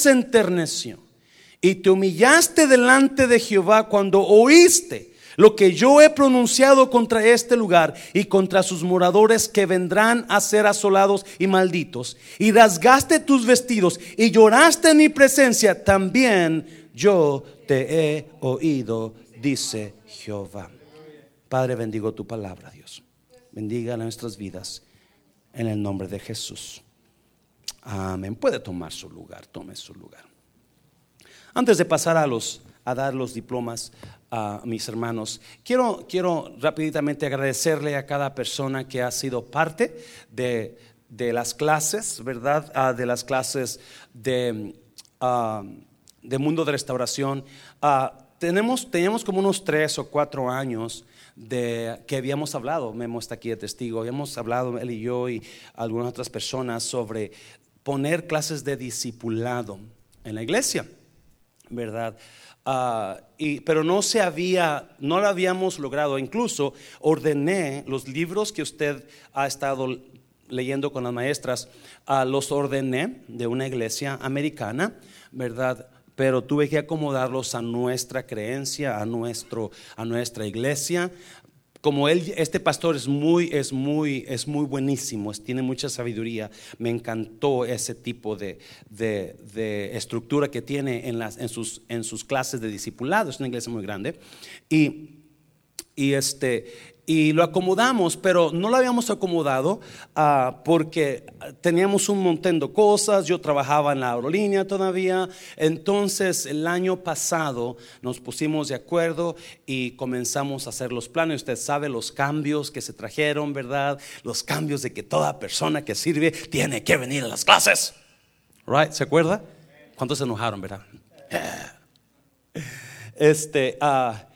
se enterneció y te humillaste delante de Jehová cuando oíste lo que yo he pronunciado contra este lugar y contra sus moradores que vendrán a ser asolados y malditos, y rasgaste tus vestidos y lloraste en mi presencia, también yo te he oído, dice Jehová. Padre, bendigo tu palabra, Dios. Bendiga nuestras vidas en el nombre de Jesús. Amén. Puede tomar su lugar, tome su lugar. Antes de pasar a los a dar los diplomas a mis hermanos, quiero quiero rápidamente agradecerle a cada persona que ha sido parte de, las clases, ¿verdad? Ah, de las clases de, ah, de mundo de restauración. Ah, tenemos, teníamos como unos tres o cuatro años de que habíamos hablado, Memo está aquí de testigo, habíamos hablado él y yo y algunas otras personas sobre poner clases de discipulado en la iglesia, ¿verdad? Ah, pero no se había, no lo habíamos logrado. Incluso ordené los libros que usted ha estado leyendo con las maestras, uh, los ordené de una iglesia americana, ¿verdad? Pero tuve que acomodarlos a nuestra creencia, a, nuestro, a nuestra iglesia, como él, este pastor es muy, es muy, es muy buenísimo, tiene mucha sabiduría. Me encantó ese tipo de, de, estructura que tiene en, las, en, sus, en sus clases de discipulado. Es una iglesia muy grande. Y, y este, y lo acomodamos, pero no lo habíamos acomodado ah, porque teníamos un montón de cosas, yo trabajaba en la aerolínea todavía, entonces el año pasado nos pusimos de acuerdo y comenzamos a hacer los planes, usted sabe los cambios que se trajeron, ¿verdad? Los cambios de que toda persona que sirve tiene que venir a las clases, ¿right? ¿Se acuerda? ¿Cuántos se enojaron, verdad? Este, ah,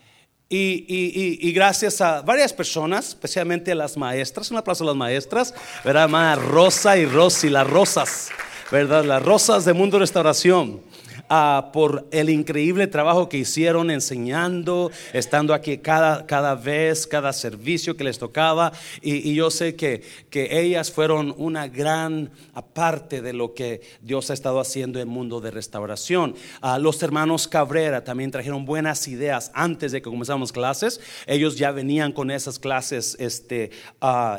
y, gracias a varias personas, especialmente a las maestras, un aplauso a las maestras, ¿verdad? Hermana Rosa y Rosy, las rosas, ¿verdad? Las rosas de Mundo Restauración por el increíble trabajo que hicieron enseñando, estando aquí cada, cada vez, cada servicio que les tocaba. Y, yo sé que, que, ellas fueron una gran parte de lo que Dios ha estado haciendo en el mundo de restauración. los hermanos Cabrera también trajeron buenas ideas antes de que comenzamos clases. Ellos ya venían con esas clases este,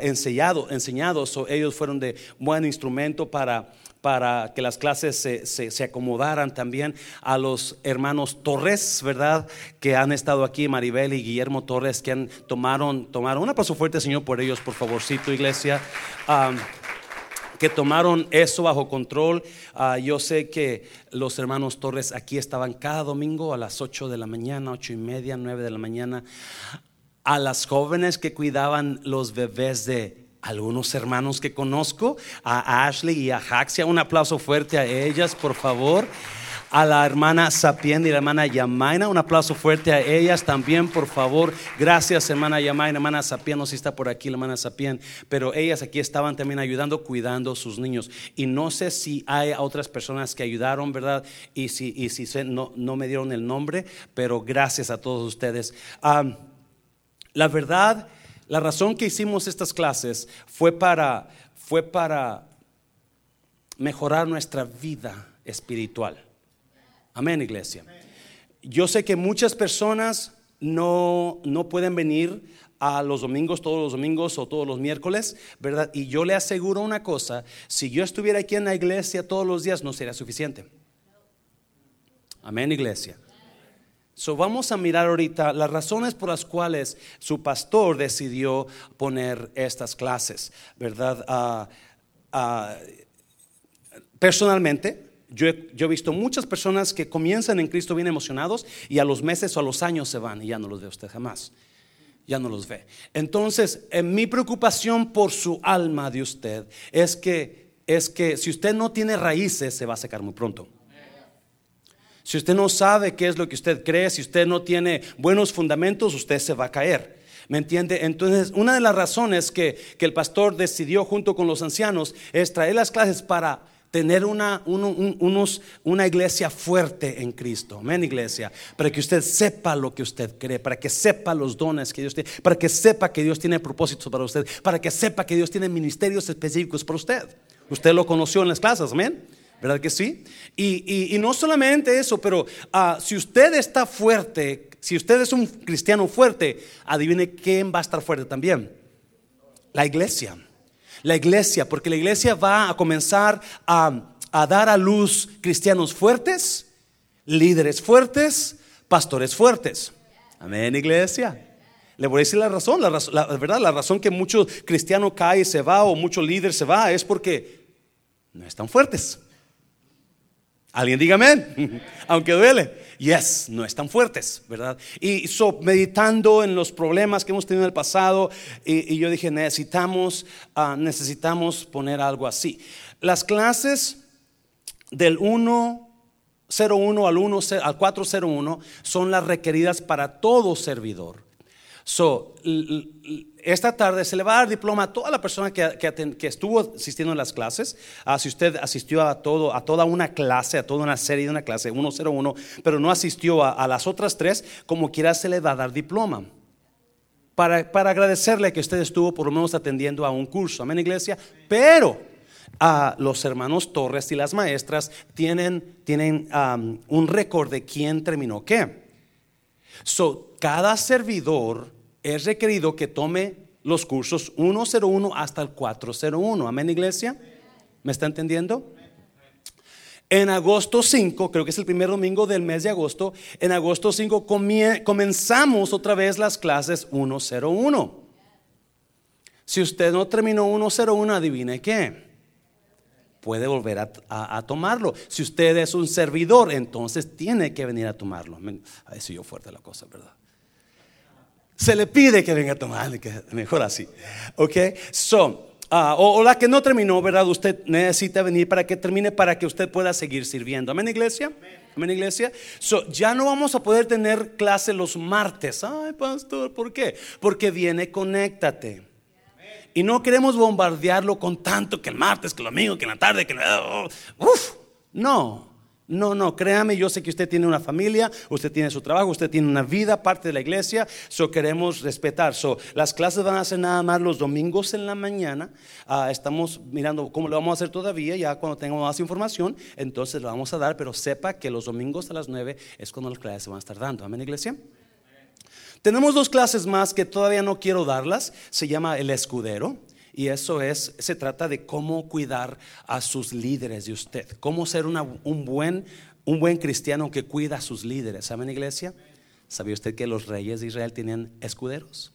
enseñado, enseñados, o ellos fueron de buen instrumento para para que las clases se, acomodaran también a los hermanos Torres, ¿verdad? Que han estado aquí, Maribel y Guillermo Torres, que han tomaron, tomaron, un aplauso fuerte, Señor, por ellos, por favorcito, iglesia. que tomaron eso bajo control. Ah, yo sé que los hermanos Torres aquí estaban cada domingo a las 8 de la mañana, ocho y media, 9 de la mañana. A las jóvenes que cuidaban los bebés de algunos hermanos que conozco, a Ashley y a Jaxia. Un aplauso fuerte a ellas, por favor. A la hermana Sapien y la hermana Yamaina, un aplauso fuerte a ellas también, por favor. Gracias, hermana Yamaina, hermana Sapien, no sé si está por aquí la hermana Sapien, pero ellas aquí estaban también ayudando, cuidando a sus niños. Y no sé si hay otras personas que ayudaron, ¿verdad? Y si, y si no, no me dieron el nombre, pero gracias a todos ustedes. la verdad la razón que hicimos estas clases fue para, fue para mejorar nuestra vida espiritual. Amén, iglesia. Yo sé que muchas personas no, no pueden venir a los domingos, todos los domingos o todos los miércoles, ¿verdad? Y yo le aseguro una cosa, si yo estuviera aquí en la iglesia todos los días no sería suficiente. Amén, iglesia. So vamos a mirar ahorita las razones por las cuales su pastor decidió poner estas clases, ¿verdad? Ah, ah, personalmente, yo he, yo he, visto muchas personas que comienzan en Cristo bien emocionados y a los meses o a los años se van y ya no los ve usted jamás. Ya no los ve. Entonces, en mi preocupación por su alma de usted es que, es que si usted no tiene raíces, se va a secar muy pronto. Si usted no sabe qué es lo que usted cree, si usted no tiene buenos fundamentos, usted se va a caer. ¿Me entiende? Entonces, una de las razones que, el pastor decidió junto con los ancianos es traer las clases para tener una, una iglesia fuerte en Cristo. Amén, iglesia. Para que usted sepa lo que usted cree, para que sepa los dones que Dios tiene, para que sepa que Dios tiene propósitos para usted, para que sepa que Dios tiene ministerios específicos para usted. Usted lo conoció en las clases, amén. ¿Verdad que sí? Y, no solamente eso, pero ah, si usted está fuerte, si usted es un cristiano fuerte, adivine quién va a estar fuerte también. La iglesia. La iglesia, porque la iglesia va a comenzar a, a dar a luz cristianos fuertes, líderes fuertes, pastores fuertes. Amén, iglesia. Le voy a decir la razón, la, verdad, la razón que muchos cristianos cae y se va o muchos líderes se va es porque no están fuertes. Alguien diga amén, aunque duele. Yes, no están fuertes, ¿verdad? Y so, meditando en los problemas que hemos tenido en el pasado, y, yo dije, necesitamos, ah, necesitamos poner algo así. Las clases del 101 al, 1, al 401 son las requeridas para todo servidor. So, esta tarde se le va a dar diploma a toda la persona que, que, estuvo asistiendo a las clases. Ah, si usted asistió a, todo, a toda una clase, a toda una serie de una clase 101, pero no asistió a, las otras tres, como quiera se le va a dar diploma. Para, para, agradecerle que usted estuvo por lo menos atendiendo a un curso. Amén, iglesia. Pero a los hermanos Torres y las maestras tienen, tienen un récord de quién terminó qué. So, cada servidor es requerido que tome los cursos 101 hasta el 401. Amén, iglesia. ¿Me está entendiendo? En agosto 5, creo que es el primer domingo del mes de agosto, en agosto 5 comenzamos otra vez las clases 101. Si usted no terminó 101, adivine qué. Puede volver a, tomarlo. Si usted es un servidor, entonces tiene que venir a tomarlo. Ahí yo fuerte la cosa, ¿verdad? Se le pide que venga a tomar, mejor así. ¿Ok? So, ah, o, la que no terminó, ¿verdad? Usted necesita venir para que termine, para que usted pueda seguir sirviendo. Amén, iglesia. Amén, iglesia. So, ya no vamos a poder tener clase los martes. Ay, pastor, ¿por qué? Porque viene Conéctate. Y no queremos bombardearlo con tanto que el martes, que el domingo, que la tarde, que. Uf, no. No, no, créame, yo sé que usted tiene una familia, usted tiene su trabajo, usted tiene una vida, parte de la iglesia, so queremos respetar. So, las clases van a ser nada más los domingos en la mañana. Ah, estamos mirando cómo lo vamos a hacer todavía, ya cuando tengamos más información, entonces lo vamos a dar, pero sepa que los domingos a las 9 es cuando las clases se van a estar dando. Amén, iglesia. Tenemos dos clases más que todavía no quiero darlas, se llama el escudero. Y eso es, se trata de cómo cuidar a sus líderes de usted, cómo ser un, buen, un buen cristiano que cuida a sus líderes. ¿Saben, iglesia? ¿Sabía usted que los reyes de Israel tenían escuderos?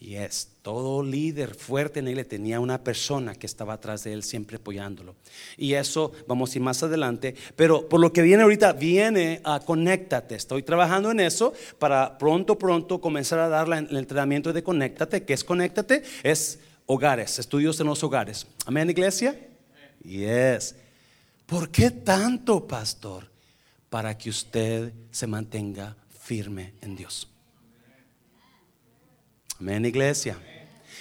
Y es todo líder fuerte en él tenía una persona que estaba atrás de él siempre apoyándolo. Y eso vamos a ir más adelante. Pero por lo que viene ahorita, viene a conéctate. Estoy trabajando en eso para pronto, pronto comenzar a dar el entrenamiento de conéctate. ¿Qué es conéctate? Es hogares, estudios en los hogares. Amén, iglesia. Yes. ¿Por qué tanto, pastor? Para que usted se mantenga firme en Dios. Amén, iglesia.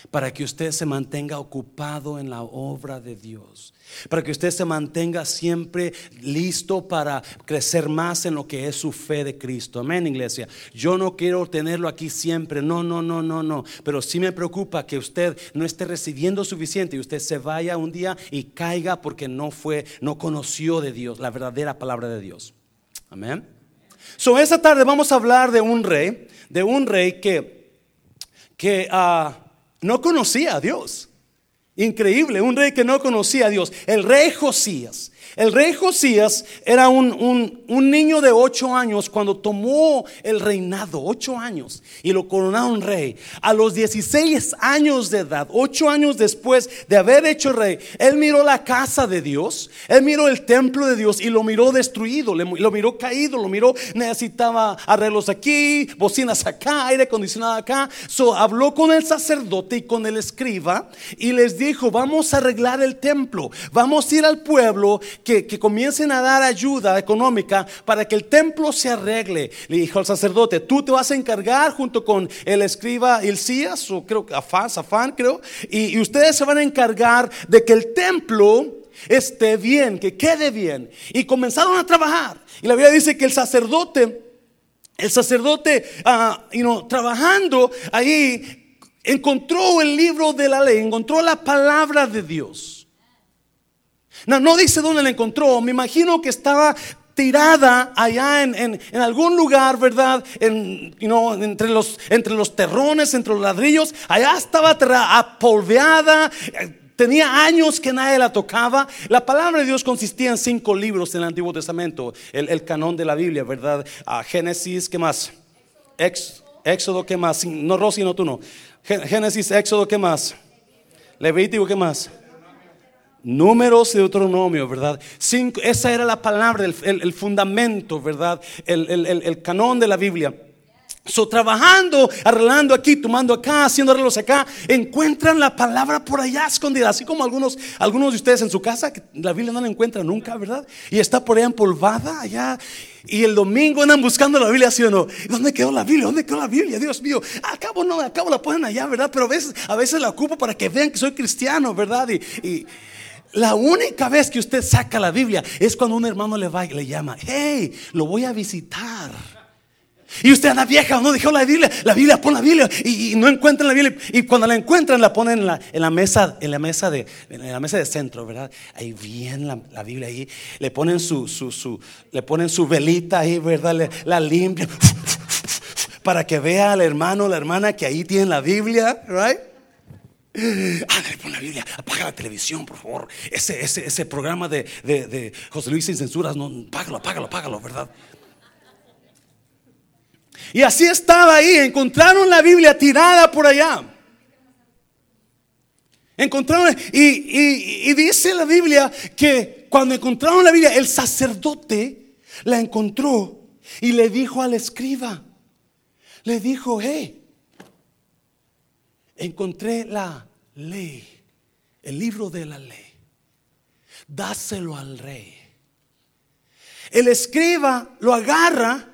Para que usted se mantenga ocupado en la obra de Dios. Para que usted se mantenga siempre listo para crecer más en lo que es su fe de Cristo. Amén, iglesia. Yo no quiero tenerlo aquí siempre. No, no, no, no, no. Pero sí me preocupa que usted no esté recibiendo suficiente y usted se vaya un día y caiga porque no fue, no conoció de Dios, la verdadera palabra de Dios. Amén. So, esta tarde vamos a hablar de un rey, de un rey que que ah, no conocía a Dios. Increíble, un rey que no conocía a Dios. El rey Josías. El rey Josías era un, niño de ocho años cuando tomó el reinado, ocho años, y lo coronaron rey. A los 16 años de edad, ocho años después de haber hecho rey, él miró la casa de Dios, él miró el templo de Dios y lo miró destruido, lo miró caído, lo miró, necesitaba arreglos aquí, bocinas acá, aire acondicionado acá. So habló con el sacerdote y con el escriba y les dijo, vamos a arreglar el templo, vamos a ir al pueblo que, comiencen a dar ayuda económica para que el templo se arregle. Le dijo al sacerdote, tú te vas a encargar junto con el escriba Ilcías, o creo que Afán, Safán creo, y, ustedes se van a encargar de que el templo esté bien, que quede bien. Y comenzaron a trabajar. Y la Biblia dice que el sacerdote, el sacerdote, uh, trabajando ahí, encontró el libro de la ley, encontró la palabra de Dios. No, dice dónde la encontró. Me imagino que estaba tirada allá en, algún lugar, ¿verdad? En, entre, los, entre los terrones, entre los ladrillos. Allá estaba apolveada. Tenía años que nadie la tocaba. La palabra de Dios consistía en cinco libros en el Antiguo Testamento. El, canon de la Biblia, ¿verdad? Ah, Génesis, ¿qué más? Éxodo, ¿qué más? No, Rosy, no, tú no. Génesis, Éxodo, ¿qué más? Levítico, ¿qué más? Números de Deuteronomio, ¿verdad? Cinco, esa era la palabra, el, fundamento, ¿verdad? El, canón de la Biblia. So, trabajando, arreglando aquí, tomando acá, haciendo arreglos acá, encuentran la palabra por allá escondida, así como algunos, algunos de ustedes en su casa, que la Biblia no la encuentran nunca, ¿verdad? Y está por allá empolvada, allá. Y el domingo andan buscando la Biblia, ¿sí o no? ¿Dónde quedó la Biblia? ¿Dónde quedó la Biblia? Dios mío, acabo no, acabo la ponen allá, ¿verdad? Pero a veces, a veces la ocupo para que vean que soy cristiano, ¿verdad? y la única vez que usted saca la Biblia es cuando un hermano le va y le llama, hey, lo voy a visitar. Y usted anda vieja, no dejó la Biblia, la Biblia, pon la Biblia y, no encuentran la Biblia y cuando la encuentran la ponen en la, mesa, en la mesa de, en la mesa de centro, ¿verdad? Ahí viene la, Biblia ahí, le ponen su, su, su, le ponen su velita ahí, ¿verdad? la limpian para que vea al hermano, la hermana que ahí tiene la Biblia, right? Ándale, pon la Biblia, apaga la televisión, por favor. Ese, ese, ese programa de, José Luis sin censuras, no, apágalo, apágalo, apágalo, ¿verdad? Y así estaba ahí, encontraron la Biblia tirada por allá. Encontraron, y, y, y dice la Biblia que cuando encontraron la Biblia, el sacerdote la encontró y le dijo al escriba, le dijo, hey, encontré la ley, el libro de la ley. Dáselo al rey. El escriba lo agarra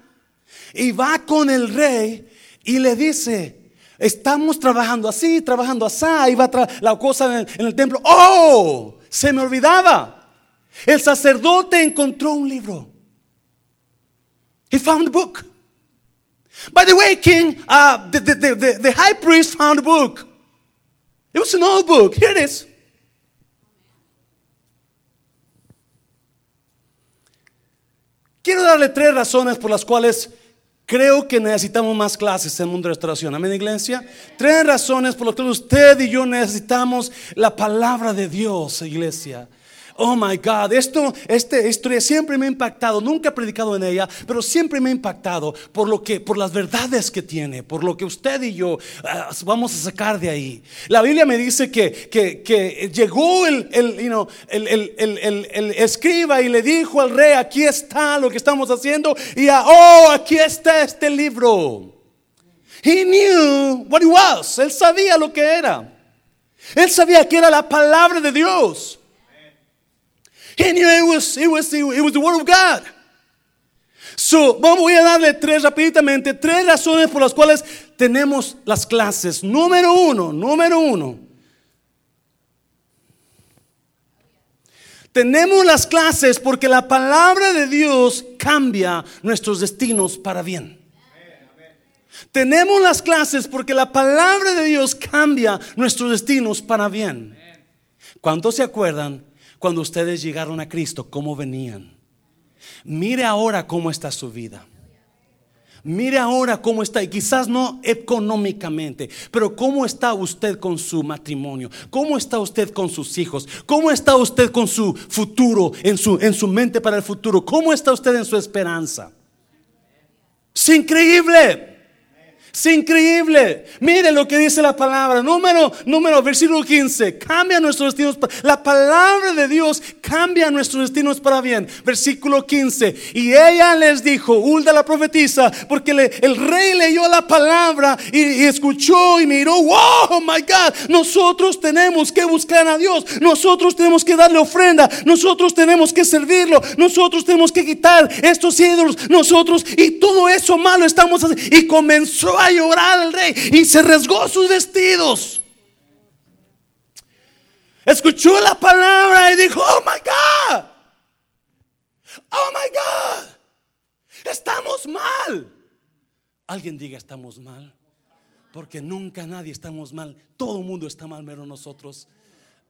y va con el rey y le dice, estamos trabajando así, trabajando así, y va la cosa en el, templo. Oh, se me olvidaba. El sacerdote encontró un libro. He found a book. By the way, King, uh, the, the high priest found a book. It was an old book. Here it is. Quiero darle tres razones por las cuales creo que necesitamos más clases en el mundo de restauración. Amén, iglesia. Tres razones por las cuales usted y yo necesitamos la palabra de Dios, iglesia. Oh my God, esto, esta historia siempre me ha impactado. Nunca he predicado en ella, pero siempre me ha impactado por lo que, por las verdades que tiene, por lo que usted y yo ah, vamos a sacar de ahí. La Biblia me dice que, que, llegó el, el, el, el, escriba y le dijo al rey: Aquí está lo que estamos haciendo, y oh, aquí está este libro. He knew what it was. Él sabía lo que era. Él sabía que era la palabra de Dios. Knew it was, it was, the word of God. So, vamos, a darle tres rapiditamente, tres razones por las cuales tenemos las clases. Número uno, número uno. Tenemos las clases porque la palabra de Dios cambia nuestros destinos para bien. Tenemos las clases porque la palabra de Dios cambia nuestros destinos para bien. ¿Cuántos se acuerdan cuando ustedes llegaron a Cristo, cómo venían. Mire ahora cómo está su vida. Mire ahora cómo está, y quizás no económicamente, pero cómo está usted con su matrimonio, cómo está usted con sus hijos, cómo está usted con su futuro, en su, en su mente para el futuro, cómo está usted en su esperanza. Es increíble. Es increíble. Mire lo que dice la palabra. Número, número, versículo 15. Cambia nuestros destinos. La palabra de Dios cambia nuestros destinos para bien. Versículo 15. Y ella les dijo, Hulda la profetisa, porque el rey leyó la palabra y, escuchó y miró. Wow, my God. Nosotros tenemos que buscar a Dios. Nosotros tenemos que darle ofrenda. Nosotros tenemos que servirlo. Nosotros tenemos que quitar estos ídolos. Nosotros y todo eso malo estamos haciendo. Y comenzó a llorar al rey y se rasgó sus vestidos. Escuchó la palabra y dijo, oh my God, oh my God, estamos mal. Alguien diga, estamos mal. Porque nunca nadie estamos mal. Todo el mundo está mal, menos nosotros.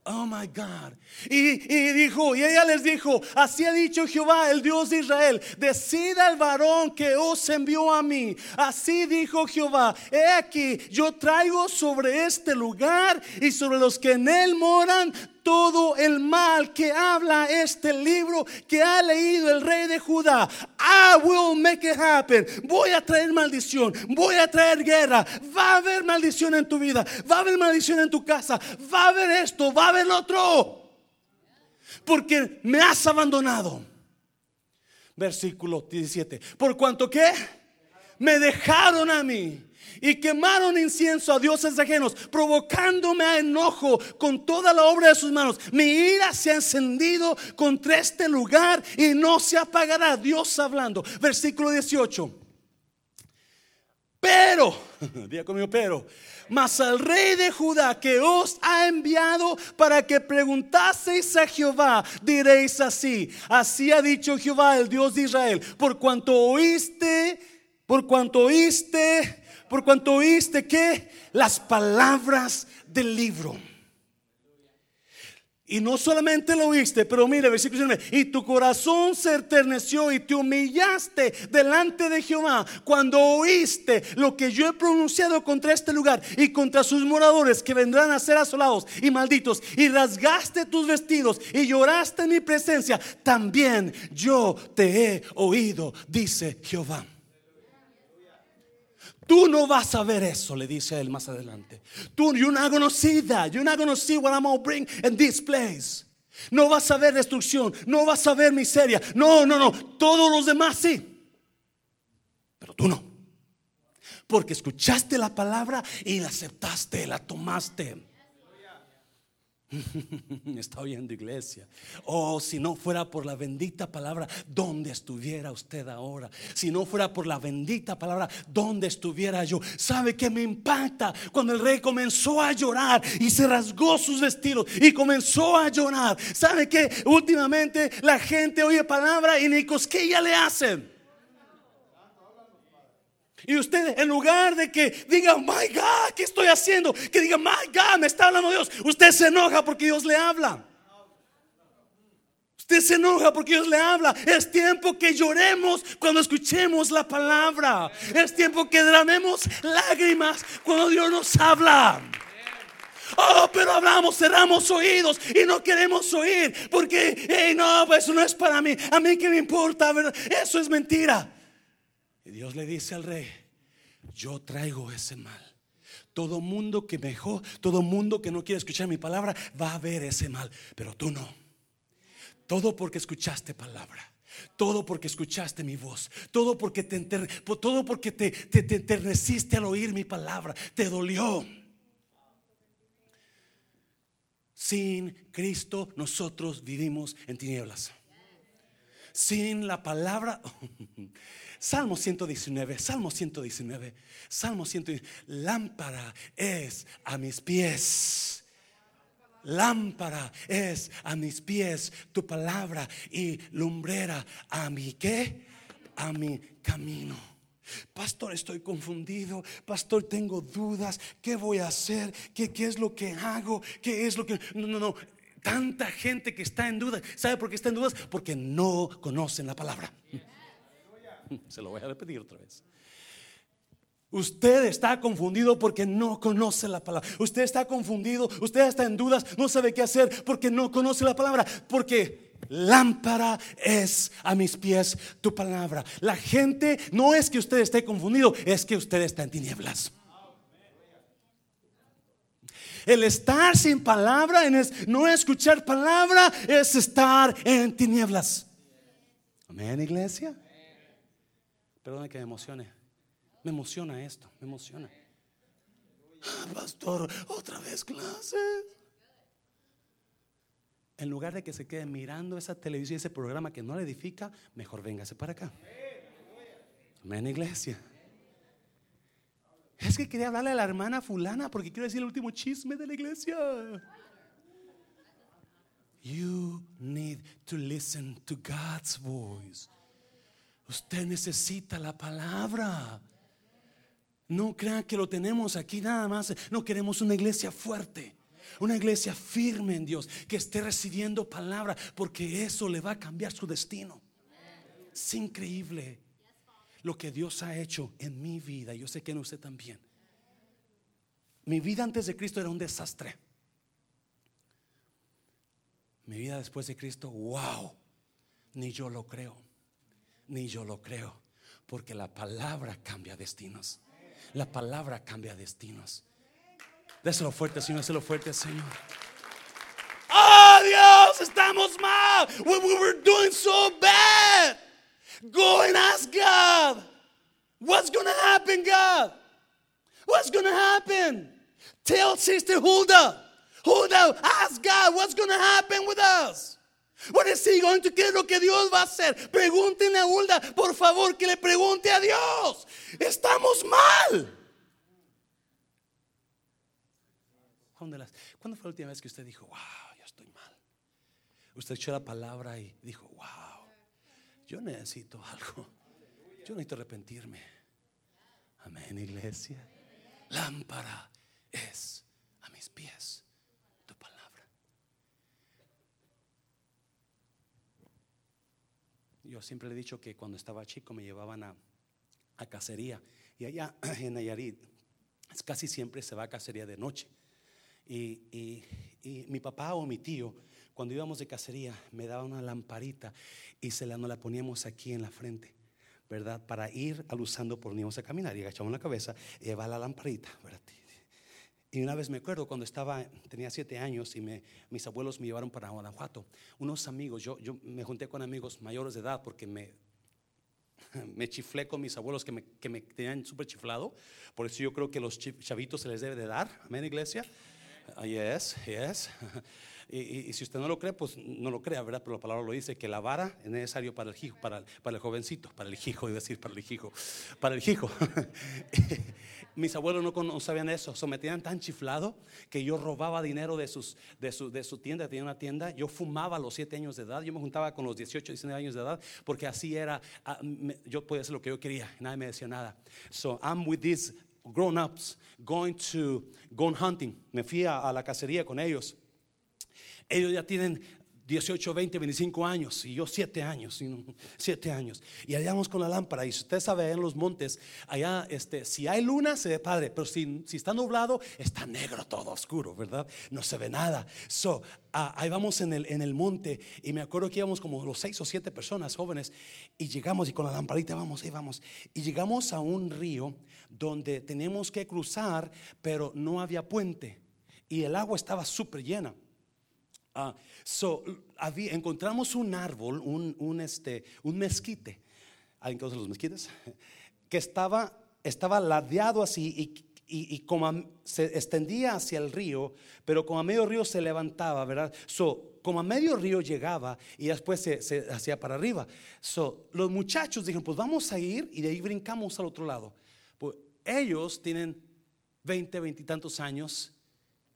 Oh my God. Y, dijo, y ella les dijo, así ha dicho Jehová, el Dios de Israel, decida el varón que os envió a mí. Así dijo Jehová, he aquí, yo traigo sobre este lugar y sobre los que en él moran todo el mal que habla este libro que ha leído el rey de Judá. I will make it happen. Voy a traer maldición, voy a traer guerra. Va a haber maldición en tu vida, va a haber maldición en tu casa, va a haber esto, va a haber otro. Porque me has abandonado. Versículo 17. Por cuanto que me dejaron a mí y quemaron incienso a dioses ajenos, provocándome a enojo con toda la obra de sus manos. Mi ira se ha encendido contra este lugar y no se apagará. Dios hablando. Versículo 18. Pero, diga conmigo, pero, mas al rey de Judá que os ha enviado para que preguntaseis a Jehová, diréis así: Así ha dicho Jehová, el Dios de Israel, por cuanto oíste, por cuanto oíste por cuanto oíste que las palabras del libro. Y no solamente lo oíste, pero mire, versículo 19, y tu corazón se enterneció y te humillaste delante de Jehová cuando oíste lo que yo he pronunciado contra este lugar y contra sus moradores que vendrán a ser asolados y malditos, y rasgaste tus vestidos y lloraste en mi presencia, también yo te he oído, dice Jehová. Tú no vas a ver eso, le dice él más adelante. Tú, you're not gonna see that. You're not gonna see what I'm gonna bring in this place. No vas a ver destrucción, no vas a ver miseria. No, no, no. Todos los demás sí. Pero tú no. Porque escuchaste la palabra y la aceptaste, la tomaste. Está oyendo iglesia. Oh, si no fuera por la bendita palabra, ¿dónde estuviera usted ahora? Si no fuera por la bendita palabra, ¿dónde estuviera yo? ¿Sabe que me impacta cuando el rey comenzó a llorar y se rasgó sus vestidos y comenzó a llorar? ¿Sabe que últimamente la gente oye palabra y ni cosquilla le hacen? Y usted, en lugar de que diga, my God, ¿qué estoy haciendo? Que diga, my God, me está hablando Dios. Usted se enoja porque Dios le habla. Usted se enoja porque Dios le habla. Es tiempo que lloremos cuando escuchemos la palabra. Es tiempo que dramemos lágrimas cuando Dios nos habla. Oh, pero hablamos, cerramos oídos y no queremos oír porque, hey, no, pues eso no es para mí. A mí que me importa, ¿verdad? eso es mentira. Y Dios le dice al rey, yo traigo ese mal. Todo mundo que mejor, todo mundo que no quiere escuchar mi palabra va a ver ese mal, pero tú no. Todo porque escuchaste palabra. Todo porque escuchaste mi voz. Todo porque te, todo porque te, te, te al oír mi palabra. Te dolió. Sin Cristo nosotros vivimos en tinieblas. Sin la palabra. Salmo 119, Salmo 119, Salmo 119. Lámpara es a mis pies. Lámpara es a mis pies tu palabra y lumbrera a mi qué? A mi camino. Pastor, estoy confundido. Pastor, tengo dudas. ¿Qué voy a hacer? ¿Qué, ¿Qué, es lo que hago? ¿Qué es lo que.? No, no, no. Tanta gente que está en dudas. ¿Sabe por qué está en dudas? Porque no conocen la palabra. Se lo voy a repetir otra vez. Usted está confundido porque no conoce la palabra. Usted está confundido, usted está en dudas, no sabe qué hacer porque no conoce la palabra. Porque lámpara es a mis pies tu palabra. La gente no es que usted esté confundido, es que usted está en tinieblas. El estar sin palabra, no escuchar palabra, es estar en tinieblas. Amén, iglesia. Perdona que me emocione. Me emociona esto, me emociona. Ah, pastor, otra vez clases. En lugar de que se quede mirando esa televisión, ese programa que no le edifica, mejor véngase para acá. Amén, iglesia. Es que quería hablarle a la hermana fulana porque quiero decir el último chisme de la iglesia. You need to listen to God's voice. Usted necesita la palabra. No crean que lo tenemos aquí nada más. No queremos una iglesia fuerte. Una iglesia firme en Dios, que esté recibiendo palabra, porque eso le va a cambiar su destino. Es increíble lo que Dios ha hecho en mi vida. Yo sé que en usted también. Mi vida antes de Cristo era un desastre. Mi vida después de Cristo, wow, ni yo lo creo, ni yo lo creo, porque la palabra cambia destinos. La palabra cambia destinos. Déselo fuerte, Señor, déselo fuerte, Señor. ¡Oh, Dios! Estamos mal. We, we were doing so bad. Go and ask God. What's going to happen, God? What's going to happen? Tell Sister Hulda. Hulda, ask God what's going to happen with us. What is ¿Qué es lo que Dios va a hacer? Pregúntenle a Hulda, por favor, que le pregunte a Dios. Estamos mal. ¿Cuándo fue la última vez que usted dijo, wow, yo estoy mal? Usted echó la palabra y dijo, wow, yo necesito algo. Yo necesito arrepentirme. Amén, iglesia. Lámpara es a mis pies tu palabra. Yo siempre le he dicho que cuando estaba chico me llevaban a, a cacería y allá en Nayarit casi siempre se va a cacería de noche. Y, mi papá o mi tío, cuando íbamos de cacería, me daba una lamparita y se la, nos la poníamos aquí en la frente, ¿verdad? Para ir alusando por íbamos a caminar y agachamos la cabeza y llevaba la lamparita, ¿verdad? Y una vez me acuerdo cuando estaba, tenía siete años y me, mis abuelos me llevaron para Guanajuato. Unos amigos, yo, yo me junté con amigos mayores de edad porque me, me chiflé con mis abuelos que me, que me tenían súper chiflado. Por eso yo creo que los chavitos se les debe de dar. Amén, iglesia. Ah, yes, yes. Y, si usted no lo cree, pues no lo crea, ¿verdad? Pero la palabra lo dice, que la vara es necesario para el hijo, para, para el jovencito, para el hijo, y decir para el hijo, para el hijo. Mis abuelos no, sabían eso, se me tenían tan chiflado que yo robaba dinero de, sus, de, su, de su tienda, tenía una tienda, yo fumaba a los 7 años de edad, yo me juntaba con los 18, 19 años de edad, porque así era, yo podía hacer lo que yo quería, nadie me decía nada. So I'm with these grown ups going to go hunting. Me fui a, la cacería con ellos. Ellos ya tienen 18, 20, 25 años y yo 7 años, 7 años. Y allá vamos con la lámpara. Y si usted sabe, en los montes, allá, este, si hay luna, se ve padre, pero si, si está nublado, está negro, todo oscuro, ¿verdad? No se ve nada. So, ahí vamos en el, en el monte. Y me acuerdo que íbamos como los 6 o 7 personas jóvenes. Y llegamos y con la lamparita vamos, ahí vamos. Y llegamos a un río donde teníamos que cruzar, pero no había puente. Y el agua estaba súper llena. Ah, so, encontramos un árbol, un, un, este, un mezquite. ¿Alguien conoce los mezquites? Que estaba, estaba ladeado así y, y, como se extendía hacia el río, pero como a medio río se levantaba, ¿verdad? So, como a medio río llegaba y después se, se hacía para arriba. So, los muchachos dijeron, pues vamos a ir y de ahí brincamos al otro lado. Pues ellos tienen 20, 20 y tantos años,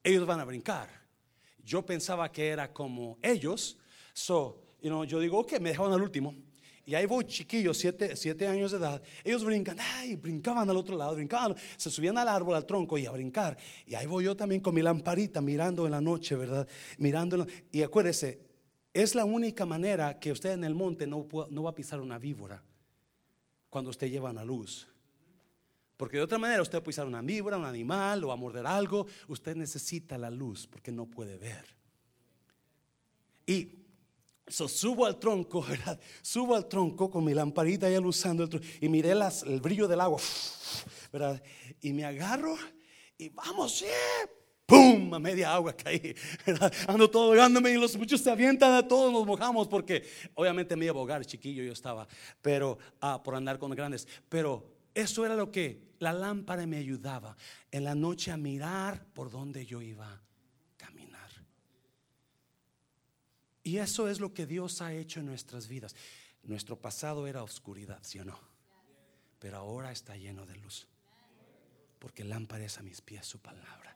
ellos van a brincar. Yo pensaba que era como ellos, so, you know, yo digo, ok, me dejaban al último. Y ahí voy, chiquillos, siete, siete, años de edad. Ellos brincan, ay, brincaban al otro lado, brincaban, se subían al árbol, al tronco y a brincar. Y ahí voy yo también con mi lamparita mirando en la noche, ¿verdad? Mirando. Y acuérdese, es la única manera que usted en el monte no, no va a pisar una víbora cuando usted lleva una luz. Porque de otra manera usted puede usar una víbora, un animal o a morder algo. Usted necesita la luz porque no puede ver. Y subo al tronco, ¿verdad? Subo al tronco con mi lamparita ya usando el tronco y miré el brillo del agua, ¿verdad? Y me agarro y vamos, sí. ¡Pum! A media agua caí. Ando todo ahogándome y los muchos se avientan, todos nos mojamos porque obviamente me iba a ahogar, chiquillo yo estaba, pero ah, por andar con grandes. Pero eso era lo que la lámpara me ayudaba en la noche a mirar por donde yo iba a caminar. Y eso es lo que Dios ha hecho en nuestras vidas. Nuestro pasado era oscuridad, ¿sí o no? Pero ahora está lleno de luz. Porque lámpara es a mis pies su palabra.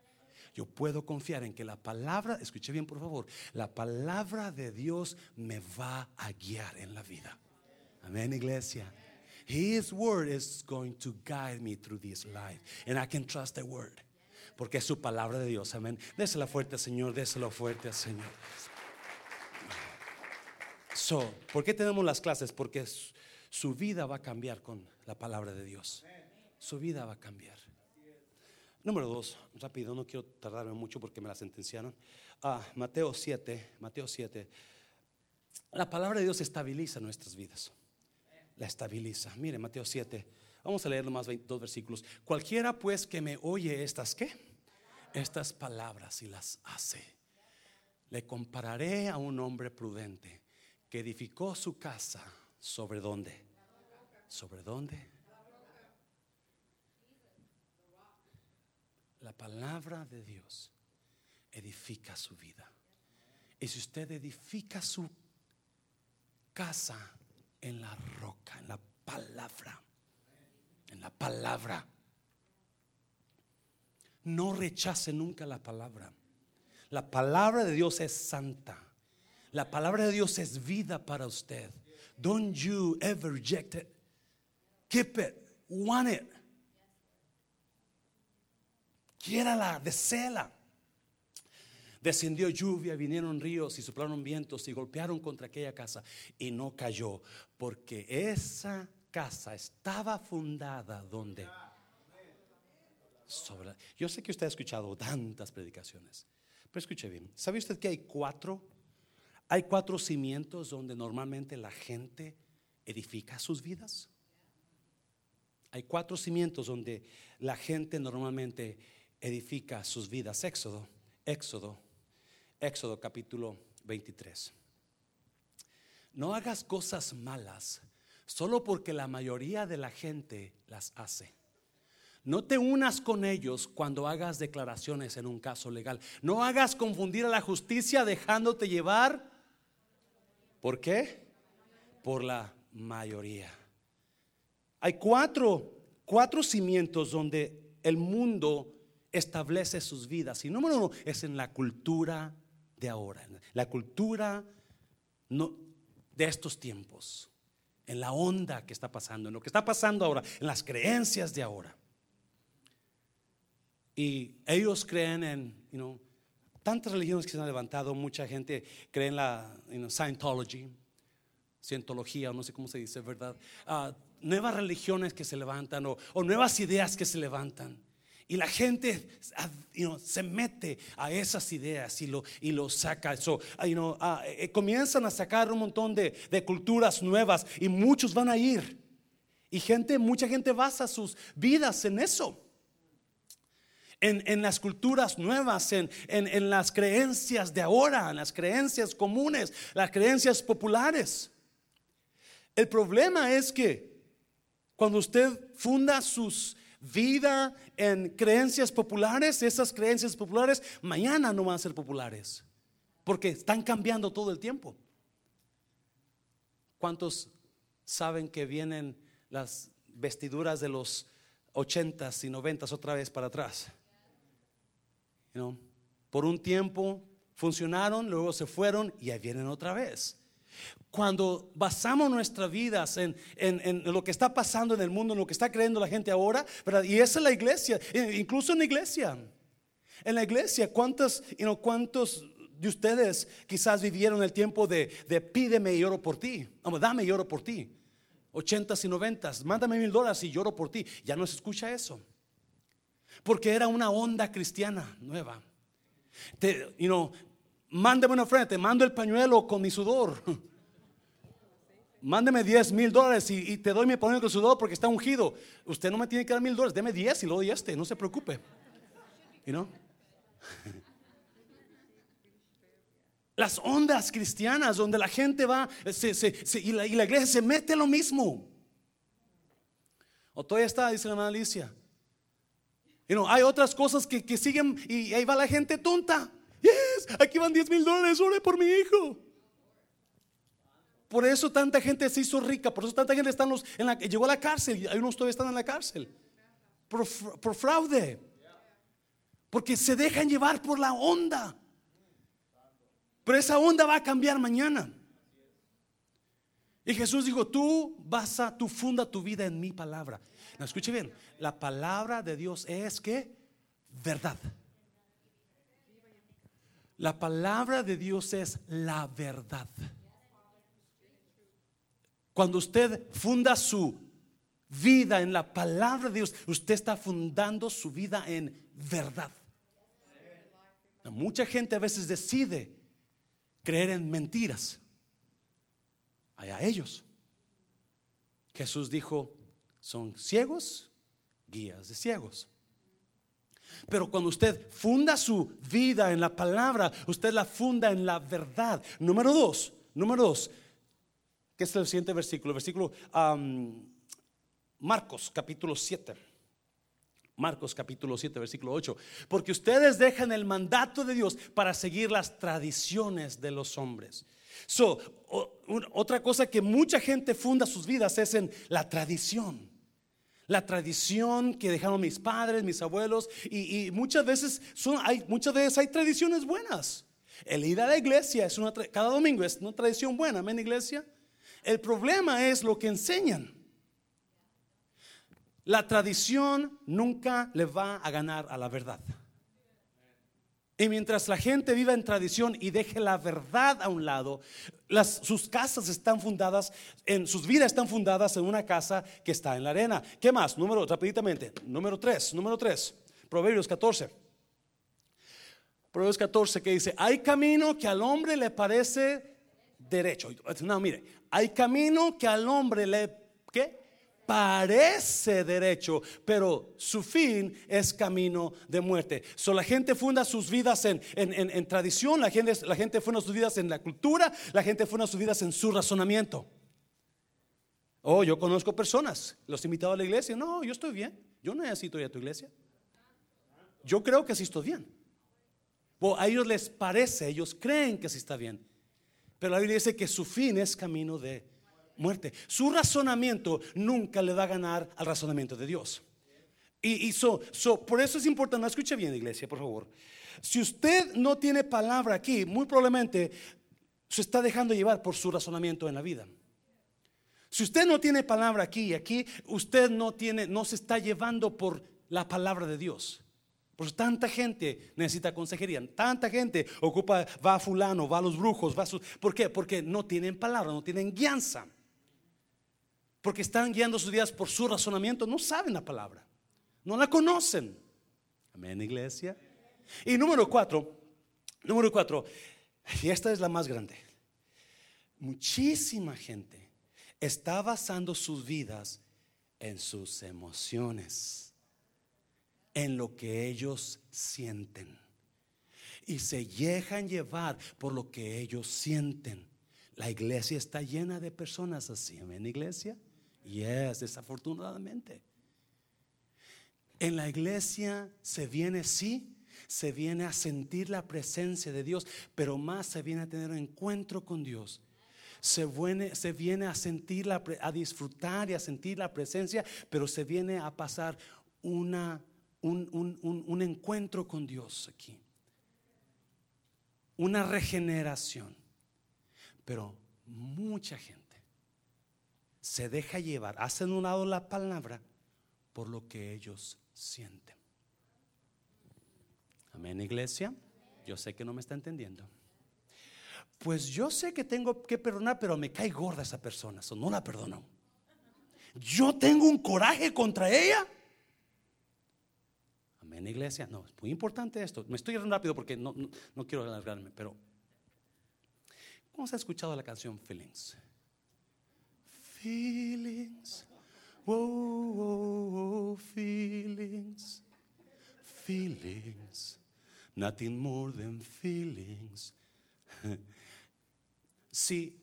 Yo puedo confiar en que la palabra, escuche bien por favor, la palabra de Dios me va a guiar en la vida. Amén, iglesia. His word is going to guide me through this life. And I can trust the word. Porque es su palabra de Dios, amén. Désela fuerte, Señor, déselo fuerte, Señor. So, ¿por qué tenemos las clases? Porque su vida va a cambiar con la palabra de Dios. Su vida va a cambiar. Número dos, rápido, no quiero tardarme mucho porque me la sentenciaron. Ah, Mateo 7, Mateo 7. La palabra de Dios estabiliza nuestras vidas. La estabiliza. Mire, Mateo 7. Vamos a leer nomás dos versículos. Cualquiera pues que me oye estas, ¿qué? Estas palabras y las hace. Le compararé a un hombre prudente que edificó su casa sobre dónde? ¿Sobre dónde? La palabra de Dios edifica su vida. Y si usted edifica su casa en la roca, en la palabra, en la palabra, no rechace nunca la palabra. La palabra de Dios es santa. La palabra de Dios es vida para usted. Don't you ever reject it. Keep it. Want it. Quiérala, deséala. Descendió lluvia, vinieron ríos y soplaron vientos y golpearon contra aquella casa y no cayó, porque esa casa estaba fundada donde sobre. Yo sé que usted ha escuchado tantas predicaciones, pero escuche bien. ¿Sabe usted que hay cuatro hay cuatro cimientos donde normalmente la gente edifica sus vidas. Hay cuatro cimientos donde la gente normalmente edifica sus vidas. Éxodo, Éxodo, Éxodo capítulo 23. No hagas cosas malas solo porque la mayoría de la gente las hace. No te unas con ellos cuando hagas declaraciones en un caso legal. No hagas confundir a la justicia dejándote llevar ¿Por qué? Por la mayoría. Hay cuatro, cuatro cimientos donde el mundo establece sus vidas. Y número uno es en la cultura de ahora, la cultura no, de estos tiempos, en la onda que está pasando, en lo que está pasando ahora, en las creencias de ahora. Y ellos creen en, you know, tantas religiones que se han levantado, mucha gente cree en la Scientology, Scientología, no sé cómo se dice, ¿verdad? Ah, nuevas religiones que se levantan o, nuevas ideas que se levantan. Y la gente ah, se mete a esas ideas y lo, y lo saca. So, ah, eh, comienzan a sacar un montón de, de culturas nuevas y muchos van a ir. Y gente, mucha gente basa sus vidas en eso en, las culturas nuevas, en, en las creencias de ahora, en las creencias comunes, las creencias populares. El problema es que cuando usted funda sus vida en creencias populares, esas creencias populares mañana no van a ser populares, porque están cambiando todo el tiempo. ¿Cuántos saben que vienen las vestiduras de los ochentas y noventas otra vez para atrás? por un tiempo funcionaron, luego se fueron y ahí vienen otra vez. Cuando basamos nuestras vidas en, lo que está pasando en el mundo, en lo que está creyendo la gente ahora, y esa es la iglesia, incluso en la iglesia. En la iglesia, ¿cuántos, cuántos de ustedes quizás vivieron el tiempo de, pídeme y lloro por ti? dame y lloro por ti. Ochentas y noventas, mándame mil dólares y lloro por ti. Ya no se escucha eso. Porque era una onda cristiana nueva. Te, you know, mándeme una ofrenda, te mando el pañuelo con mi sudor. Mándeme 10 mil dólares y, te doy mi pañuelo con sudor porque está ungido. Usted no me tiene que dar mil dólares, deme 10 y lo doy este, no se preocupe. Know? Las ondas cristianas donde la gente va y, la, iglesia se mete lo mismo. O todavía está, dice la hermana Alicia. hay otras cosas que, siguen y ahí va la gente tonta. Yes, aquí van 10 mil dólares, ore por mi hijo. Por eso tanta gente se hizo rica, por eso tanta gente está en, la, llegó a la cárcel y unos todavía están en la cárcel. Por, por fraude. Porque se dejan llevar por la onda. Pero esa onda va a cambiar mañana. Y Jesús dijo, tú vas a, tú funda tu vida en mi palabra. Escuche bien, la palabra de Dios es que verdad. La palabra de Dios es la verdad. Cuando usted funda su vida en la palabra de Dios, usted está fundando su vida en verdad. Mucha gente a veces decide creer en mentiras. Allá ellos. Jesús dijo, son ciegos, guías de ciegos. Pero cuando usted funda su vida en la palabra, usted la funda en la verdad. Número dos, número dos, ¿qué es el siguiente versículo? Versículo Marcos capítulo 7. Marcos capítulo 7, versículo 8. Porque ustedes dejan el mandato de Dios para seguir las tradiciones de los hombres. So, otra cosa que mucha gente funda sus vidas es en la tradición. La tradición que dejaron mis padres, mis abuelos, y, muchas veces son, hay, muchas veces hay tradiciones buenas. El ir a la iglesia es una, cada domingo es una tradición buena, amén, iglesia. El problema es lo que enseñan. La tradición nunca le va a ganar a la verdad. Y mientras la gente viva en tradición y deje la verdad a un lado, sus casas están fundadas, en sus vidas están fundadas en una casa que está en la arena. ¿Qué más? Número, rapiditamente. Número 3, número 3. Proverbios 14. Proverbios 14 que dice, hay camino que al hombre le parece derecho. No, mire, hay camino que al hombre le, ¿qué? Parece derecho, pero su fin es camino de muerte. So, la gente funda sus vidas en, en, tradición, la gente, la gente funda sus vidas en la cultura, la gente funda sus vidas en su razonamiento. Oh, yo conozco personas, los invitados a la iglesia, no, yo estoy bien, yo no necesito ir a tu iglesia. Yo creo que sí estoy bien. A ellos les parece, ellos creen que sí está bien. Pero la Biblia dice que su fin es camino de muerte. Su razonamiento nunca le va a ganar al razonamiento de Dios. Y, por eso es importante, escuche bien iglesia, por favor. Si usted no tiene palabra aquí, muy probablemente se está dejando llevar por su razonamiento en la vida. Si usted no tiene palabra aquí y aquí, usted no tiene, no se está llevando por la palabra de Dios. Pues tanta gente necesita consejería, tanta gente ocupa, va a fulano, va a los brujos, va a ¿Por qué? Porque no tienen palabra, no tienen guianza porque están guiando sus vidas por su razonamiento, no saben la palabra, no la conocen. Amén, iglesia. Y número cuatro, número cuatro, y esta es la más grande. Muchísima gente está basando sus vidas en sus emociones, en lo que ellos sienten. Y se dejan llevar por lo que ellos sienten. La iglesia está llena de personas así. Amén, iglesia. Yes, desafortunadamente. En la iglesia se viene, sí, se viene a sentir la presencia de Dios, pero más se viene a tener un encuentro con Dios. Se viene, se viene a sentir, a disfrutar y a sentir la presencia, pero se viene a pasar una, un, un encuentro con Dios aquí. Una regeneración. Pero mucha gente se deja llevar, hacen un lado la palabra por lo que ellos sienten. Amén, iglesia. Yo sé que no me está entendiendo. Pues yo sé que tengo que perdonar, pero me cae gorda esa persona, eso no la perdono. Yo tengo un coraje contra ella. Amén, iglesia. No, es muy importante esto. Me estoy yendo rápido porque no, no, quiero alargarme, pero ¿cómo se ha escuchado la canción Feelings? Feelings. Whoa, feelings. Feelings. Nothing more than feelings. Si,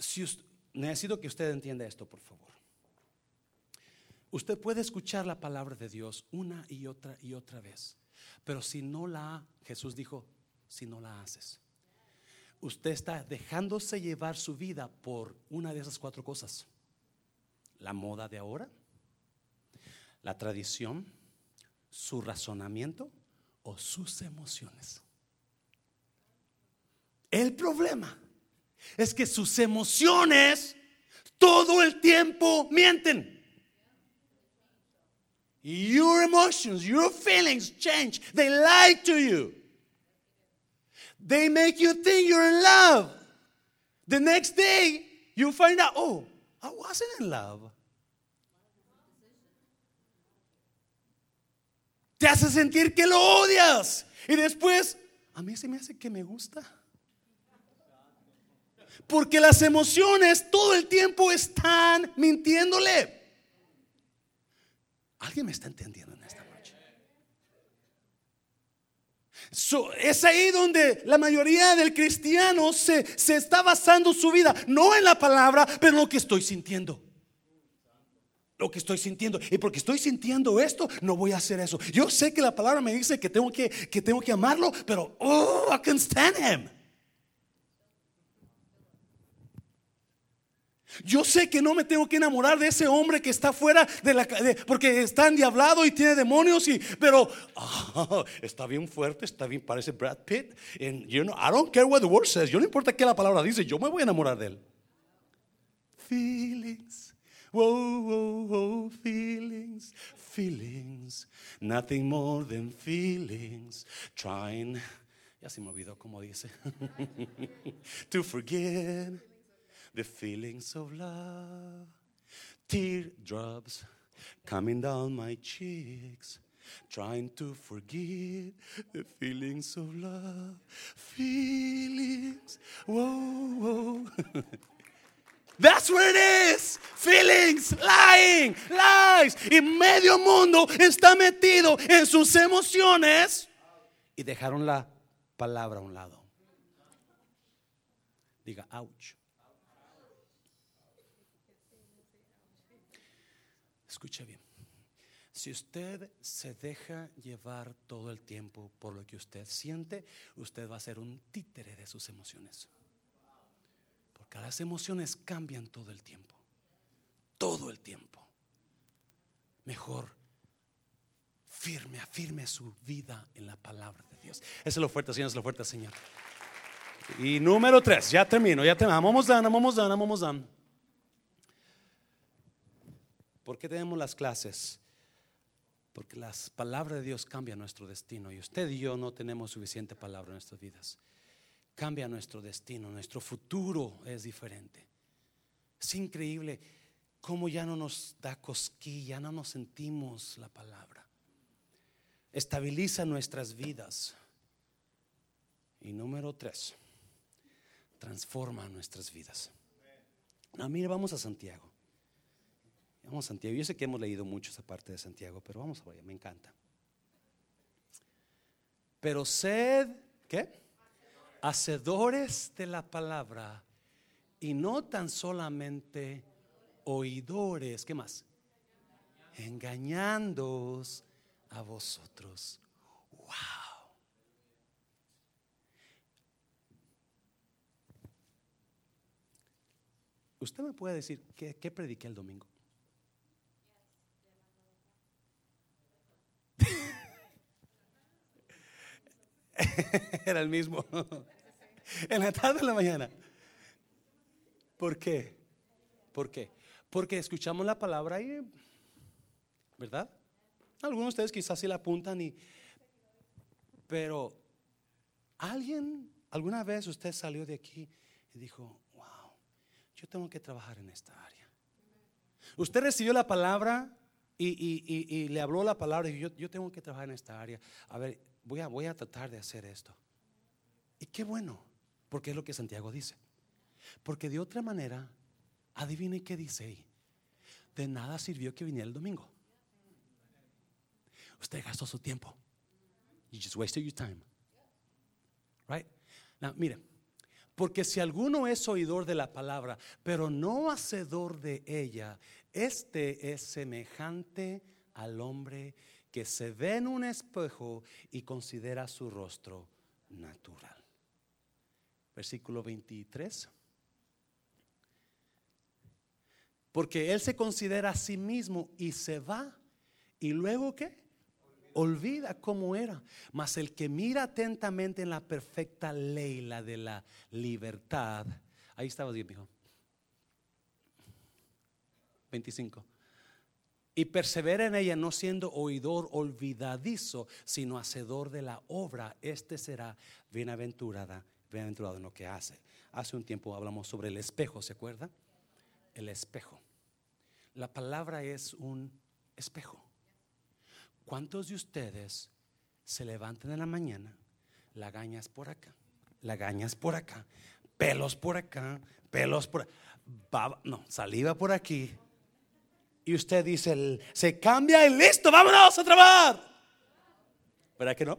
si necesito que usted entienda esto, por favor. Usted puede escuchar la palabra de Dios una y otra y otra vez, pero si no la, Jesús dijo, si no la haces, usted está dejándose llevar su vida por una de esas cuatro cosas. La moda de ahora, la tradición, su razonamiento o sus emociones. El problema es que sus emociones todo el tiempo mienten. Your emotions, your feelings change. They lie to you. They make you think you're in love. The next day, you find out, oh, I wasn't in love. Te hace sentir que lo odias. Y después, a mí se me hace que me gusta. Porque las emociones todo el tiempo están mintiéndole. ¿Alguien me está entendiendo en esta noche? Es ahí donde la mayoría del cristiano se, se está basando su vida, no en la palabra, pero en lo que estoy sintiendo lo que estoy sintiendo. Y porque estoy sintiendo esto, no voy a hacer eso. Yo sé que la palabra me dice que tengo que, que, tengo que amarlo, pero oh, I can stand him. Yo sé que no me tengo que enamorar de ese hombre que está fuera de la porque está endiablado y tiene demonios y pero ah, está bien fuerte, está bien parece Brad Pitt and you know I don't care what the word says. Yo no importa qué la palabra dice, yo me voy a enamorar de él. Feelings. Whoa, whoa, whoa, feelings, feelings, nothing more than feelings. Trying, ya se me olvidó cómo dice, to forget the feelings of love, teardrops coming down my cheeks, trying to forget the feelings of love, feelings. Whoa, whoa. That's where it is. Feelings, lying, lies. Y medio mundo está metido en sus emociones y dejaron la palabra a un lado. Diga, ouch. Escuche bien. Si usted se deja llevar todo el tiempo por lo que usted siente, usted va a ser un títere de sus emociones. Porque las emociones cambian todo el tiempo. Todo el tiempo. Mejor firme, afirme su vida en la palabra de Dios. Esa es la oferta, Señor, es la oferta, Señor. Y número tres, ya termino, ya termino. Vamos dando, vamos dando, vamos dando. ¿Por qué tenemos las clases? Porque las palabras de Dios cambian nuestro destino y usted y yo no tenemos suficiente palabra en nuestras vidas. Cambia nuestro destino, nuestro futuro es diferente. Es increíble cómo ya no nos da cosquilla, no nos sentimos la palabra. Estabiliza nuestras vidas. Y número tres, transforma nuestras vidas. No, mire, vamos a Santiago. Vamos a Santiago. Yo sé que hemos leído mucho esa parte de Santiago, pero vamos a ver, me encanta. Pero sed, ¿qué? Hacedores de la palabra y no tan solamente oidores, ¿qué más? Engañándoos a vosotros. Wow. ¿Usted me puede decir qué, qué prediqué el domingo? Era el mismo. en la tarde o en la mañana. ¿Por qué? ¿Por qué? Porque escuchamos la palabra y, ¿verdad? Algunos de ustedes quizás sí la apuntan y, pero alguien, alguna vez usted salió de aquí y dijo, wow, yo tengo que trabajar en esta área. Usted recibió la palabra y, le habló la palabra y yo, yo tengo que trabajar en esta área. A ver, voy a, voy a tratar de hacer esto. Y qué bueno, porque es lo que Santiago dice. Porque de otra manera, adivine qué dice ahí. De nada sirvió que viniera el domingo. Usted gastó su tiempo. You just wasted your time. Right? Now, mire, porque si alguno es oidor de la palabra, pero no hacedor de ella, este es semejante al hombre que se ve en un espejo y considera su rostro natural. Versículo 23. Porque él se considera a sí mismo y se va. ¿Y luego qué? Olvida cómo era. Mas el que mira atentamente en la perfecta ley, la de la libertad. Ahí estaba bien, hijo. 25. y persevera en ella, no siendo oidor olvidadizo, sino hacedor de la obra, este será bienaventurada, bienaventurado en lo que hace. Hace un tiempo hablamos sobre el espejo, ¿se acuerda? El espejo. La palabra es un espejo. ¿Cuántos de ustedes se levantan en la mañana, lagañas por acá, lagañas por acá, pelos por acá, pelos por no, saliva por aquí? Y usted dice, se cambia y listo, vámonos a trabajar. ¿Verdad que no?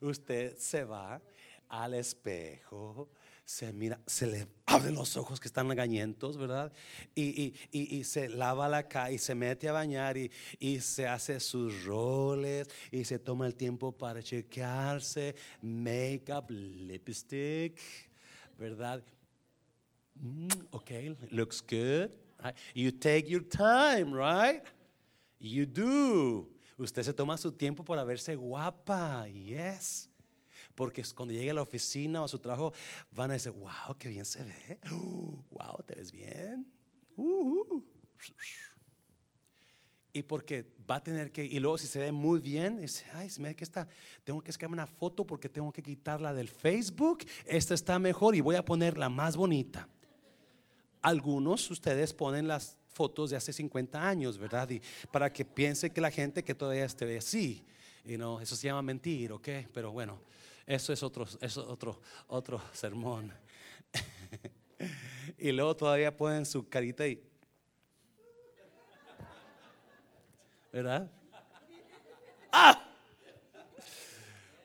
Usted se va al espejo, se mira, se le abren los ojos que están agañentos, ¿verdad? Y, y, se lava la cara y se mete a bañar y, y, se hace sus roles y se toma el tiempo para chequearse, make-up, lipstick, ¿verdad? Mm, ok, looks good. You take your time, right? You do. Usted se toma su tiempo para verse guapa, yes. Porque cuando llegue a la oficina o a su trabajo, van a decir, wow, qué bien se ve. wow, te ves bien. Uh-huh. Y porque va a tener que, y luego si se ve muy bien, dice, ay, se me ve que está, tengo que escribir una foto porque tengo que quitarla del Facebook. Esta está mejor y voy a poner la más bonita. Algunos ustedes ponen las fotos de hace 50 años, ¿verdad? Y para que piense que la gente que todavía esté así, y no, eso se llama mentir, ¿ok? Pero bueno. Eso es otro, eso otro, otro sermón. y luego todavía ponen su carita y. ¿Verdad? ¡Ah!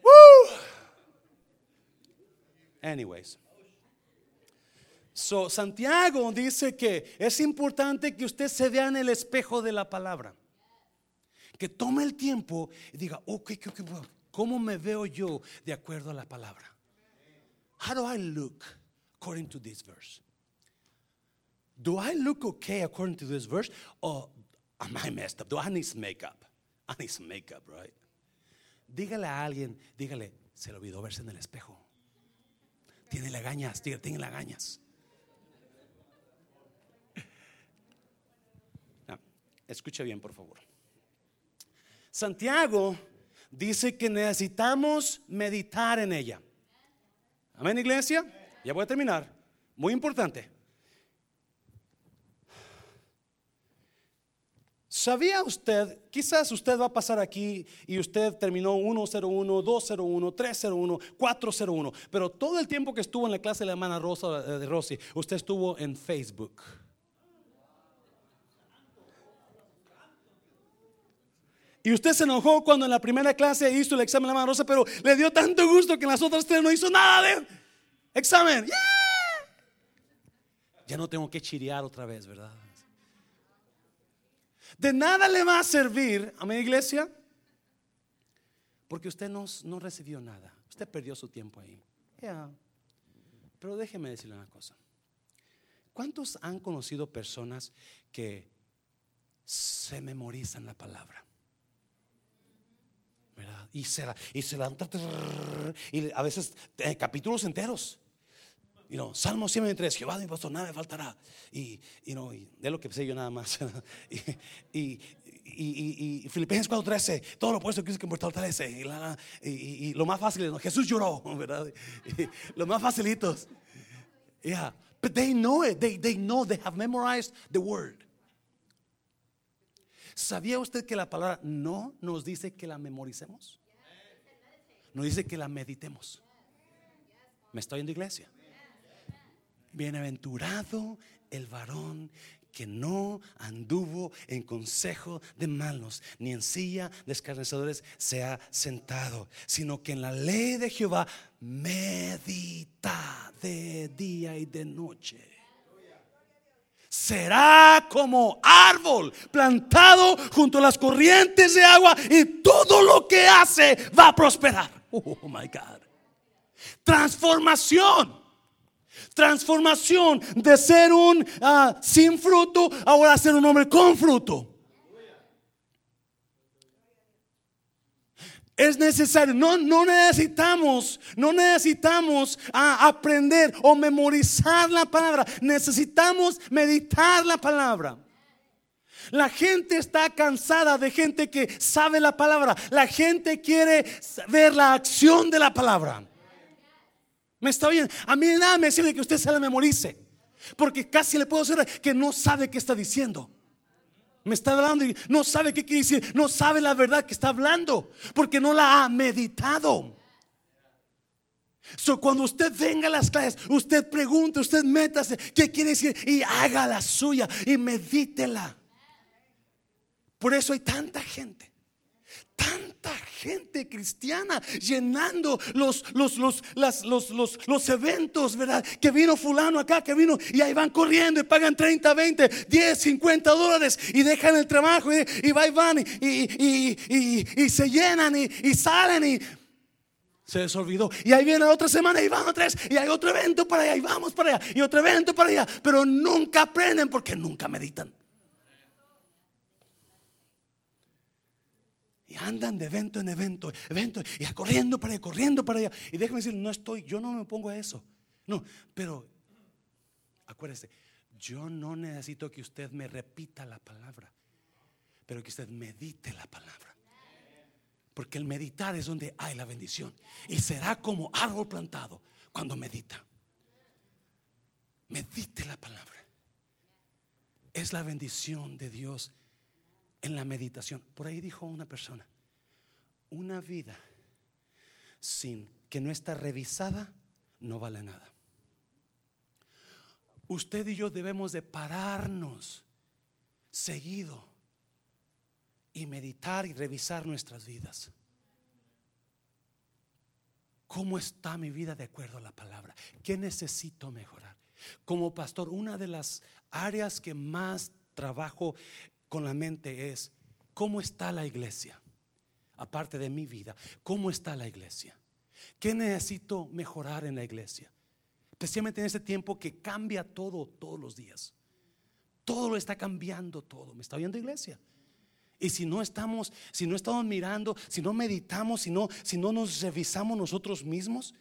¡Woo! Anyways. So, Santiago dice que es importante que usted se vea en el espejo de la palabra. Que tome el tiempo y diga, ok, ok, ok, ¿Cómo me veo yo de acuerdo a la palabra? How do I look according to this verse? Do I look okay according to this verse? Or am I messed up? Do I need some makeup? I need some makeup, right? Dígale a alguien, dígale, se le olvidó verse en el espejo. Tiene lagañas, dígale, tiene lagañas. No, escuche bien, por favor. Santiago dice que necesitamos meditar en ella. Amén, iglesia. Ya voy a terminar. Muy importante. ¿Sabía usted? Quizás usted va a pasar aquí y usted terminó 101, 201, 301, 401, pero todo el tiempo que estuvo en la clase de la hermana Rosa eh, de Rossi, usted estuvo en Facebook. Y usted se enojó cuando en la primera clase hizo el examen de la mano rosa, pero le dio tanto gusto que en las otras tres no hizo nada de examen. Ya no tengo que chirear otra vez, ¿verdad? De nada le va a servir a mi iglesia porque usted no, no recibió nada. Usted perdió su tiempo ahí. Pero déjeme decirle una cosa. ¿Cuántos han conocido personas que se memorizan la palabra? Y se, y se y a veces eh, capítulos enteros. You know, Salmo 103, Jehová mi pastor, nada me faltará. Y, y, no, y de lo que sé yo nada más. y, y, y, y Filipenses 4:13, todo lo puesto que es que fortalece. Y, la, y, y, lo más fácil, ¿no? Jesús lloró, ¿verdad? lo más facilitos. Yeah, but they know it. They, they know, they have memorized the word. ¿Sabía usted que la palabra no nos dice que la memoricemos? Nos dice que la meditemos. ¿Me estoy en la iglesia? Bienaventurado el varón que no anduvo en consejo de malos, ni en silla de escarnecedores se ha sentado, sino que en la ley de Jehová medita de día y de noche será como árbol plantado junto a las corrientes de agua y todo lo que hace va a prosperar. Oh my God. Transformación. Transformación de ser un ah, sin fruto ahora ser un hombre con fruto. Es necesario, no, no necesitamos, no necesitamos ah, aprender o memorizar la palabra, necesitamos meditar la palabra. La gente está cansada de gente que sabe la palabra. La gente quiere ver la acción de la palabra. ¿Me está bien? A mí nada me sirve que usted se la memorice. Porque casi le puedo decir que no sabe qué está diciendo. Me está hablando y no sabe qué quiere decir. No sabe la verdad que está hablando. Porque no la ha meditado. So, cuando usted venga a las clases, usted pregunte, usted métase qué quiere decir y haga la suya y medítela. Por eso hay tanta gente, tanta gente cristiana llenando los, los, los, los, los, eventos, ¿verdad? Que vino fulano acá, que vino y ahí van corriendo y pagan 30, 20, 10, 50 dólares y dejan el trabajo y, y van y, se llenan y, salen y se les olvidó. Y ahí viene otra semana y van tres y hay otro evento para allá y vamos para allá y otro evento para allá, pero nunca aprenden porque nunca meditan. Andan de evento en evento, evento, y corriendo para allá, corriendo para allá. Y déjame decir, no estoy, yo no me pongo a eso. No, pero acuérdese, yo no necesito que usted me repita la palabra, pero que usted medite la palabra. Porque el meditar es donde hay la bendición. Y será como árbol plantado cuando medita. Medite la palabra. Es la bendición de Dios en la meditación. Por ahí dijo una persona, una vida sin que no está revisada no vale nada. Usted y yo debemos de pararnos seguido y meditar y revisar nuestras vidas. ¿Cómo está mi vida de acuerdo a la palabra? ¿Qué necesito mejorar? Como pastor, una de las áreas que más trabajo con la mente es, ¿cómo está la iglesia? Aparte de mi vida, ¿cómo está la iglesia? ¿Qué necesito mejorar en la iglesia? Especialmente en este tiempo que cambia todo todos los días. Todo lo está cambiando todo. ¿Me está viendo iglesia? Y si no estamos, si no estamos mirando, si no meditamos, si no, si no nos revisamos nosotros mismos,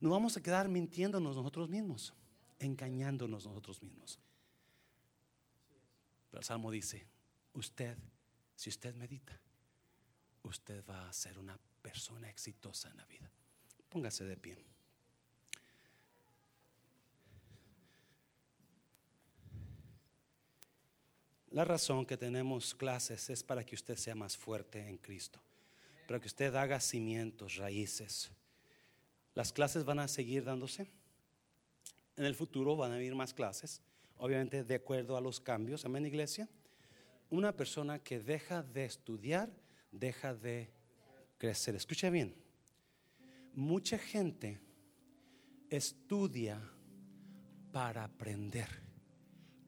nos vamos a quedar mintiéndonos nosotros mismos, engañándonos nosotros mismos. Pero el Salmo dice, usted, si usted medita, usted va a ser una persona exitosa en la vida. Póngase de pie. La razón que tenemos clases es para que usted sea más fuerte en Cristo, para que usted haga cimientos, raíces. Las clases van a seguir dándose. En el futuro van a haber más clases obviamente de acuerdo a los cambios. Amén, iglesia. Una persona que deja de estudiar, deja de crecer. Escucha bien. Mucha gente estudia para aprender.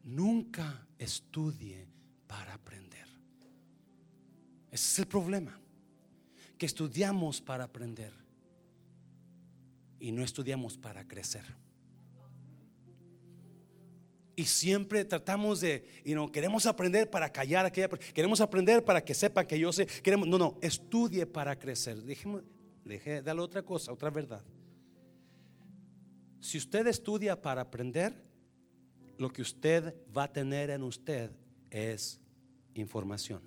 Nunca estudie para aprender. Ese es el problema. Que estudiamos para aprender y no estudiamos para crecer. Y siempre tratamos de, y no queremos aprender para callar aquella, queremos aprender para que sepa que yo sé, queremos, no, no, estudie para crecer. Déjeme, deje, darle otra cosa, otra verdad. Si usted estudia para aprender, lo que usted va a tener en usted es información.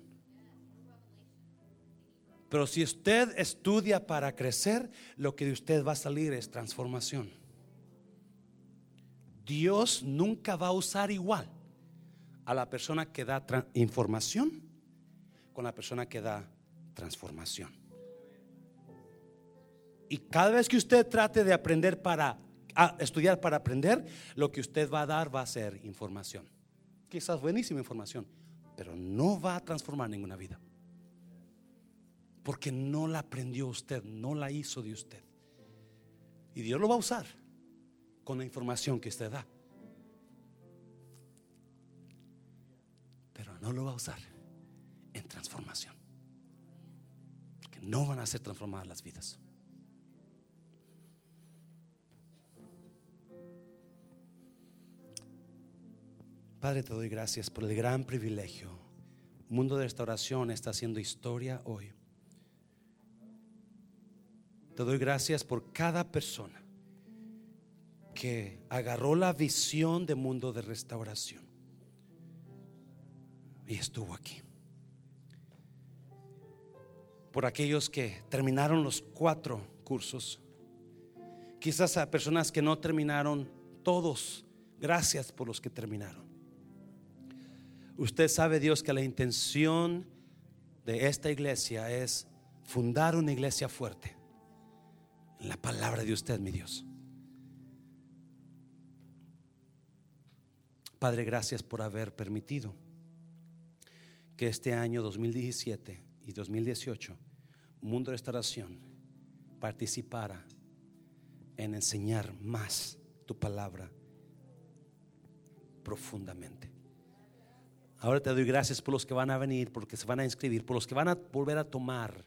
Pero si usted estudia para crecer, lo que de usted va a salir es transformación. Dios nunca va a usar igual a la persona que da información con la persona que da transformación. Y cada vez que usted trate de aprender para estudiar para aprender, lo que usted va a dar va a ser información. Quizás buenísima información, pero no va a transformar ninguna vida. Porque no la aprendió usted, no la hizo de usted. Y Dios lo va a usar con la información que usted da. Pero no lo va a usar en transformación. Que no van a ser transformadas las vidas. Padre, te doy gracias por el gran privilegio. Mundo de restauración está haciendo historia hoy. Te doy gracias por cada persona que agarró la visión de mundo de restauración. y estuvo aquí. Por aquellos que terminaron los cuatro cursos. Quizás a personas que no terminaron todos. Gracias por los que terminaron. Usted sabe, Dios, que la intención de esta iglesia es fundar una iglesia fuerte. En la palabra de usted, mi Dios. Padre, gracias por haber permitido que este año 2017 y 2018 Mundo de Restauración participara en enseñar más tu palabra profundamente. Ahora te doy gracias por los que van a venir, por los que se van a inscribir, por los que van a volver a tomar